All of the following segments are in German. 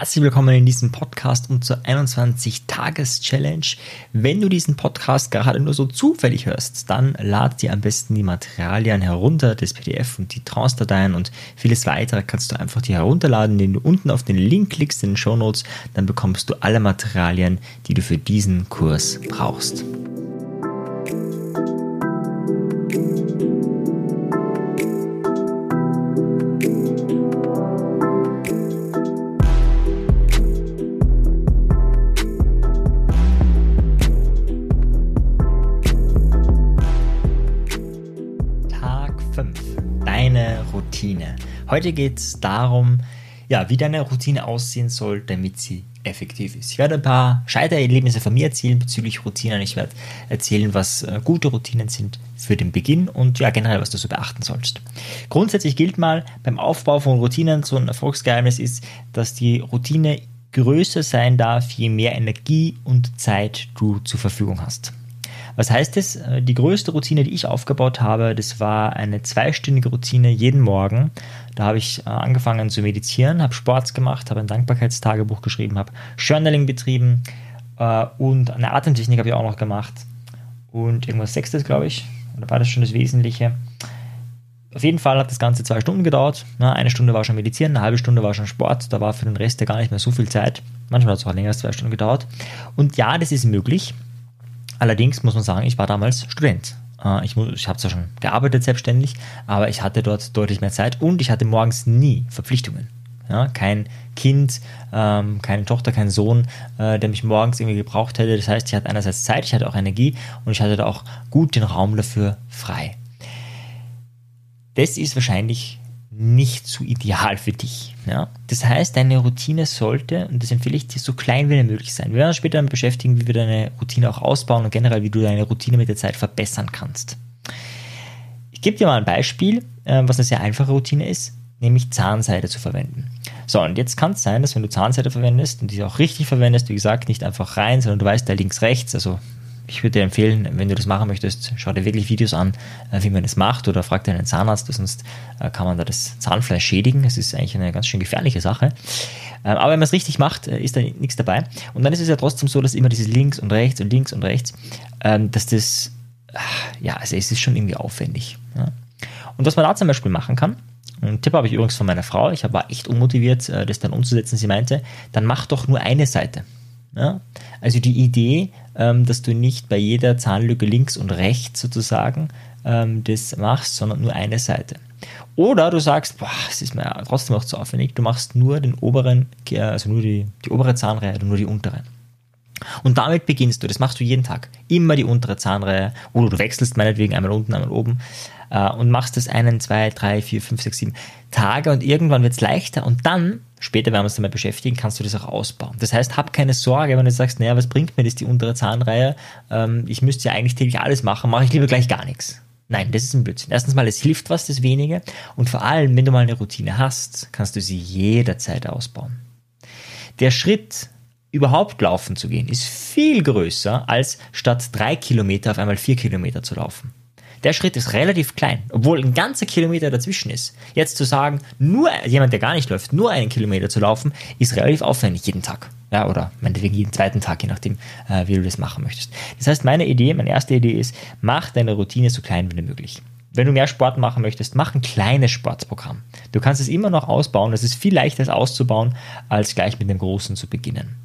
Herzlich willkommen in diesem Podcast und zur 21-Tages-Challenge. Wenn du diesen Podcast gerade nur so zufällig hörst, dann lad dir am besten die Materialien herunter, das PDF und die Trance-Dateien und vieles weitere kannst du einfach dir herunterladen, indem du unten auf den Link klickst in den Show Notes, dann bekommst du alle Materialien, die du für diesen Kurs brauchst. Routine. Heute geht es darum, ja, wie deine Routine aussehen soll, damit sie effektiv ist. Ich werde ein paar Scheitererlebnisse von mir erzählen bezüglich Routinen. Ich werde erzählen, was äh, gute Routinen sind für den Beginn und ja, generell, was du so beachten sollst. Grundsätzlich gilt mal beim Aufbau von Routinen, so ein Erfolgsgeheimnis ist, dass die Routine größer sein darf, je mehr Energie und Zeit du zur Verfügung hast. Was heißt es? Äh, die größte Routine, die ich aufgebaut habe, das war eine zweistündige Routine jeden Morgen. Da habe ich äh, angefangen zu meditieren, habe Sport gemacht, habe ein Dankbarkeitstagebuch geschrieben, habe Journaling betrieben äh, und eine Atemtechnik habe ich auch noch gemacht. Und irgendwas Sechstes, glaube ich. Oder war das schon das Wesentliche? Auf jeden Fall hat das Ganze zwei Stunden gedauert. eine Stunde war schon Meditieren, eine halbe Stunde war schon Sport. Da war für den Rest ja gar nicht mehr so viel Zeit. Manchmal hat es auch länger als zwei Stunden gedauert. Und ja, das ist möglich. Allerdings muss man sagen, ich war damals Student. Äh, ich, ich habe zwar schon gearbeitet selbstständig, aber ich hatte dort deutlich mehr Zeit und ich hatte morgens nie Verpflichtungen. Ja, kein Kind, ähm, keine Tochter, kein Sohn, äh, der mich morgens irgendwie gebraucht hätte. Das heißt, ich hatte einerseits Zeit, ich hatte auch Energie und ich hatte da auch gut den Raum dafür frei. Das ist wahrscheinlich nicht so ideal für dich. Ja? Das heißt, deine Routine sollte, und das empfehle ich dir, so klein wie möglich sein. Wir werden uns später damit beschäftigen, wie wir deine Routine auch ausbauen und generell, wie du deine Routine mit der Zeit verbessern kannst. Ich gebe dir mal ein Beispiel, ähm, was eine sehr einfache Routine ist, nämlich Zahnseide zu verwenden. So, und jetzt kann es sein, dass wenn du Zahnseide verwendest und die auch richtig verwendest, wie gesagt, nicht einfach rein, sondern du weißt da links, rechts, also ich würde dir empfehlen, wenn du das machen möchtest, schau dir wirklich Videos an, äh, wie man das macht oder frag dir einen Zahnarzt, sonst äh, kann man da das Zahnfleisch schädigen. Das ist eigentlich eine ganz schön gefährliche Sache. Ähm, aber wenn man es richtig macht, äh, ist da nichts dabei. Und dann ist es ja trotzdem so, dass immer dieses links und rechts und links und rechts, ähm, dass das, ja, also es ist schon irgendwie aufwendig. Und was man da zum Beispiel machen kann, einen Tipp habe ich übrigens von meiner Frau, ich war echt unmotiviert, das dann umzusetzen. Sie meinte, dann mach doch nur eine Seite. Ja? Also die Idee, ähm, dass du nicht bei jeder Zahnlücke links und rechts sozusagen ähm, das machst, sondern nur eine Seite. Oder du sagst, boah, es ist mir trotzdem auch zu aufwendig, du machst nur den oberen, also nur die, die obere Zahnreihe nur die untere. Und damit beginnst du, das machst du jeden Tag. Immer die untere Zahnreihe oder du wechselst meinetwegen einmal unten, einmal oben äh, und machst das einen, zwei, drei, vier, fünf, sechs, sieben Tage und irgendwann wird es leichter und dann Später werden wir uns damit beschäftigen, kannst du das auch ausbauen. Das heißt, hab keine Sorge, wenn du sagst, naja, was bringt mir das, die untere Zahnreihe? Ähm, ich müsste ja eigentlich täglich alles machen, mache ich lieber gleich gar nichts. Nein, das ist ein Blödsinn. Erstens mal, es hilft was, das wenige. Und vor allem, wenn du mal eine Routine hast, kannst du sie jederzeit ausbauen. Der Schritt, überhaupt laufen zu gehen, ist viel größer, als statt drei Kilometer auf einmal vier Kilometer zu laufen. Der Schritt ist relativ klein, obwohl ein ganzer Kilometer dazwischen ist. Jetzt zu sagen, nur jemand, der gar nicht läuft, nur einen Kilometer zu laufen, ist relativ aufwendig jeden Tag. Ja, oder meinetwegen jeden zweiten Tag, je nachdem, äh, wie du das machen möchtest. Das heißt, meine Idee, meine erste Idee ist, mach deine Routine so klein wie möglich. Wenn du mehr Sport machen möchtest, mach ein kleines Sportprogramm. Du kannst es immer noch ausbauen. Es ist viel leichter auszubauen, als gleich mit dem Großen zu beginnen.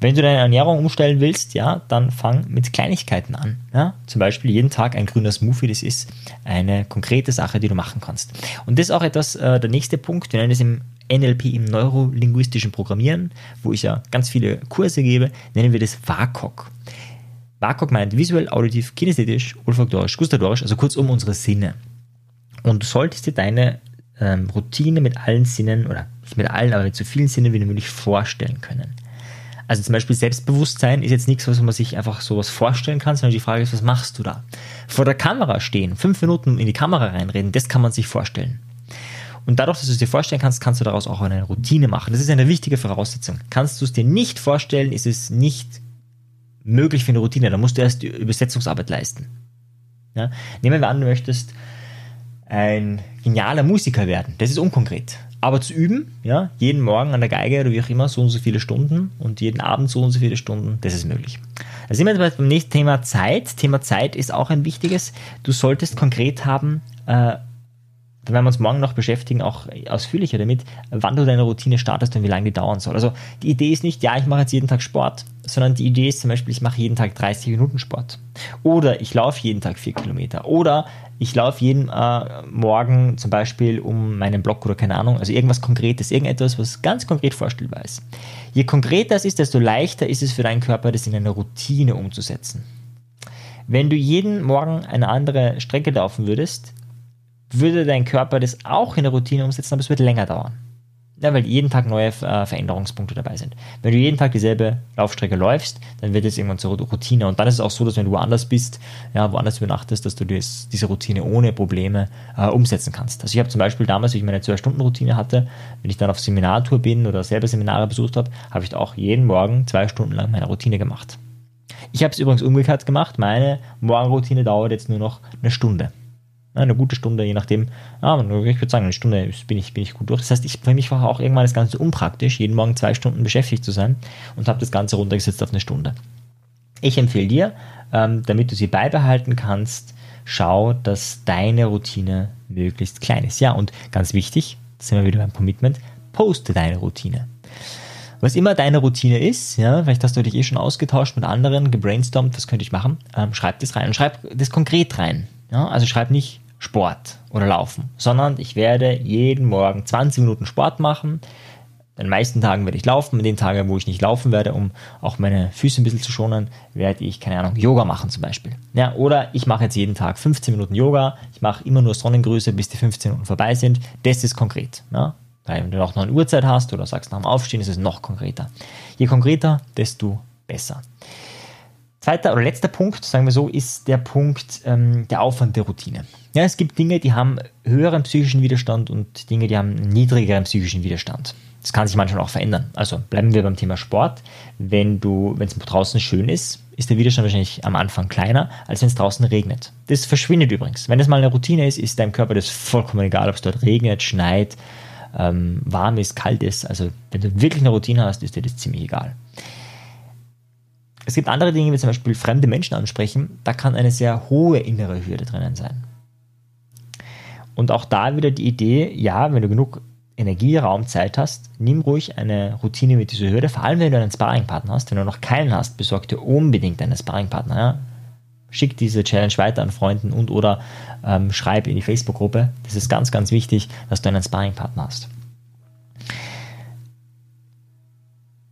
Wenn du deine Ernährung umstellen willst, ja, dann fang mit Kleinigkeiten an. Ja? Zum Beispiel jeden Tag ein grüner Smoothie, das ist eine konkrete Sache, die du machen kannst. Und das ist auch etwas, äh, der nächste Punkt, wir nennen es im NLP, im neurolinguistischen Programmieren, wo ich ja ganz viele Kurse gebe, nennen wir das WAKOK. WAKOK meint visuell, auditiv, kinästhetisch, olfaktorisch, gustatorisch, also kurzum unsere Sinne. Und du solltest dir deine ähm, Routine mit allen Sinnen, oder nicht mit allen, aber mit so vielen Sinnen wie möglich vorstellen können. Also zum Beispiel Selbstbewusstsein ist jetzt nichts, was man sich einfach sowas vorstellen kann, sondern die Frage ist, was machst du da? Vor der Kamera stehen, fünf Minuten in die Kamera reinreden, das kann man sich vorstellen. Und dadurch, dass du es dir vorstellen kannst, kannst du daraus auch eine Routine machen. Das ist eine wichtige Voraussetzung. Kannst du es dir nicht vorstellen, ist es nicht möglich für eine Routine. Da musst du erst die Übersetzungsarbeit leisten. Ja? Nehmen wir an, du möchtest ein genialer Musiker werden. Das ist unkonkret. Aber zu üben, ja, jeden Morgen an der Geige oder wie auch immer, so und so viele Stunden und jeden Abend so und so viele Stunden, das ist möglich. Da sind wir jetzt beim nächsten Thema Zeit. Thema Zeit ist auch ein wichtiges. Du solltest konkret haben, äh, da werden wir uns morgen noch beschäftigen, auch ausführlicher damit, wann du deine Routine startest und wie lange die dauern soll. Also die Idee ist nicht, ja, ich mache jetzt jeden Tag Sport, sondern die Idee ist zum Beispiel, ich mache jeden Tag 30 Minuten Sport. Oder ich laufe jeden Tag 4 Kilometer. Oder ich laufe jeden äh, Morgen zum Beispiel um meinen Block oder keine Ahnung, also irgendwas Konkretes, irgendetwas, was ganz konkret vorstellbar ist. Je konkreter es ist, desto leichter ist es für deinen Körper, das in eine Routine umzusetzen. Wenn du jeden Morgen eine andere Strecke laufen würdest, würde dein Körper das auch in der Routine umsetzen, aber es wird länger dauern. Ja, weil jeden Tag neue äh, Veränderungspunkte dabei sind. Wenn du jeden Tag dieselbe Laufstrecke läufst, dann wird es irgendwann zur Routine. Und dann ist es auch so, dass wenn du woanders bist, ja, woanders übernachtest, dass du das, diese Routine ohne Probleme äh, umsetzen kannst. Also ich habe zum Beispiel damals, wie ich meine 2-Stunden-Routine hatte, wenn ich dann auf Seminartour bin oder selber Seminare besucht habe, habe ich auch jeden Morgen zwei Stunden lang meine Routine gemacht. Ich habe es übrigens umgekehrt gemacht. Meine Morgenroutine dauert jetzt nur noch eine Stunde eine gute Stunde, je nachdem. Ja, ich würde sagen, eine Stunde bin ich, bin ich gut durch. Das heißt, ich, für mich war auch irgendwann das Ganze unpraktisch, jeden Morgen zwei Stunden beschäftigt zu sein und habe das Ganze runtergesetzt auf eine Stunde. Ich empfehle dir, ähm, damit du sie beibehalten kannst, schau, dass deine Routine möglichst klein ist. Ja, und ganz wichtig, sind wir wieder beim Commitment, poste deine Routine. Was immer deine Routine ist, ja, vielleicht hast du dich eh schon ausgetauscht mit anderen, gebrainstormt, was könnte ich machen, ähm, schreib das rein und schreib das konkret rein. Ja, also schreib nicht, Sport oder Laufen, sondern ich werde jeden Morgen 20 Minuten Sport machen. An den meisten Tagen werde ich laufen, an den Tagen, wo ich nicht laufen werde, um auch meine Füße ein bisschen zu schonen, werde ich, keine Ahnung, Yoga machen zum Beispiel. Ja, oder ich mache jetzt jeden Tag 15 Minuten Yoga, ich mache immer nur Sonnengrüße, bis die 15 Minuten vorbei sind. Das ist konkret. Ja? Weil wenn du auch noch eine Uhrzeit hast oder sagst nach dem Aufstehen, ist es noch konkreter. Je konkreter, desto besser. Zweiter oder letzter Punkt, sagen wir so, ist der Punkt ähm, der Aufwand der Routine. Ja, es gibt Dinge, die haben höheren psychischen Widerstand und Dinge, die haben niedrigeren psychischen Widerstand. Das kann sich manchmal auch verändern. Also bleiben wir beim Thema Sport. Wenn du, wenn es draußen schön ist, ist der Widerstand wahrscheinlich am Anfang kleiner, als wenn es draußen regnet. Das verschwindet übrigens. Wenn es mal eine Routine ist, ist deinem Körper das vollkommen egal, ob es dort regnet, schneit, ähm, warm ist, kalt ist. Also wenn du wirklich eine Routine hast, ist dir das ziemlich egal. Es gibt andere Dinge, wie zum Beispiel fremde Menschen ansprechen, da kann eine sehr hohe innere Hürde drinnen sein. Und auch da wieder die Idee, ja, wenn du genug Energie, Raum, Zeit hast, nimm ruhig eine Routine mit dieser Hürde, vor allem wenn du einen Sparringpartner hast. Wenn du noch keinen hast, besorg dir unbedingt einen Sparringpartner. Ja? Schick diese Challenge weiter an Freunden und oder ähm, schreib in die Facebook-Gruppe. Das ist ganz, ganz wichtig, dass du einen Sparringpartner hast.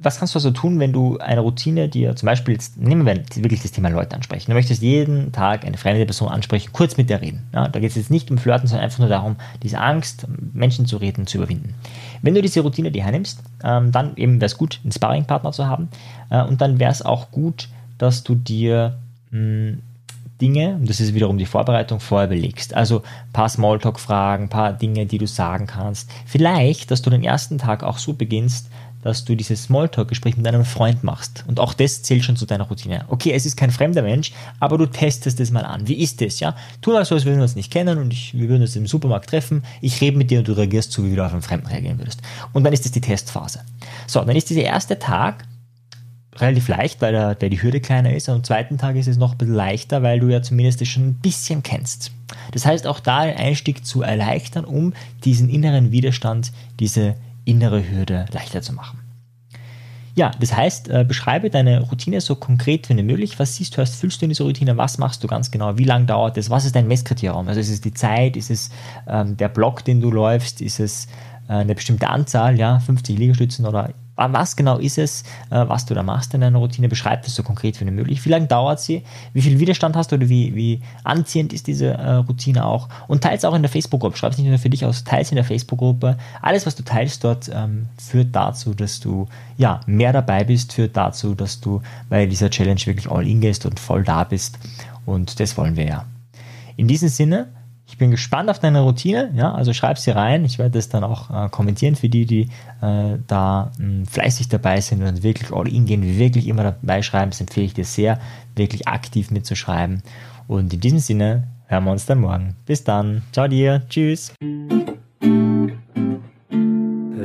Was kannst du also tun, wenn du eine Routine dir zum Beispiel, jetzt nehmen wir wirklich das Thema Leute ansprechen. Du möchtest jeden Tag eine fremde Person ansprechen, kurz mit der reden. Ja, da geht es jetzt nicht um Flirten, sondern einfach nur darum, diese Angst, Menschen zu reden, zu überwinden. Wenn du diese Routine dir hernimmst, ähm, dann eben wäre es gut, einen Sparringpartner zu haben. Äh, und dann wäre es auch gut, dass du dir mh, hm, Dinge, und das ist wiederum die Vorbereitung, vorher überlegst. Also ein paar Smalltalk-Fragen, ein paar Dinge, die du sagen kannst. Vielleicht, dass du den ersten Tag auch so beginnst, dass du dieses Smalltalk-Gespräch mit einem Freund machst. Und auch das zählt schon zu deiner Routine. Okay, es ist kein fremder Mensch, aber du testest es mal an. Wie ist das, ja? Tu mal so, als würden wir uns nicht kennen und ich, wir würden uns im Supermarkt treffen. Ich rede mit dir und du reagierst so, wie du auf einen Fremden reagieren würdest. Und dann ist das die Testphase. So, dann ist dieser erste Tag relativ leicht, weil, der, weil die Hürde kleiner ist. Und am zweiten Tag ist es noch ein bisschen leichter, weil du ja zumindest das schon ein bisschen kennst. Das heißt, auch da den Einstieg zu erleichtern, um diesen inneren Widerstand, diese innere Hürde leichter zu machen. Ja, das heißt, äh, beschreibe deine Routine so konkret wie möglich. Was siehst, hörst, fühlst du in dieser Routine? Was machst du ganz genau? Wie lange dauert es? Was ist dein Messkriterium? Also ist es die Zeit? Ist es ähm, der Block, den du läufst? Ist es äh, eine bestimmte Anzahl? Ja, 50 Liegestützen oder was genau ist es, äh, was du da machst in deiner Routine? Beschreib das so konkret wie möglich. Wie lange dauert sie? Wie viel Widerstand hast du oder wie, wie anziehend ist diese äh, Routine auch? Und teils auch in der Facebook-Gruppe. Schreib es nicht nur für dich aus, teils in der Facebook-Gruppe. Alles, was du teilst dort, ähm, führt dazu, dass du ja, mehr dabei bist, führt dazu, dass du bei dieser Challenge wirklich all in gehst und voll da bist. Und das wollen wir ja. In diesem Sinne, ich bin gespannt auf deine Routine, ja, also schreib sie rein. Ich werde das dann auch äh, kommentieren für die, die äh, da mh, hm, fleißig dabei sind und wirklich all in gehen, wirklich immer dabei schreiben. Das empfehle ich dir sehr, wirklich aktiv mitzuschreiben. Und in diesem Sinne hören wir uns dann morgen. Bis dann. Ciao dir. Tschüss.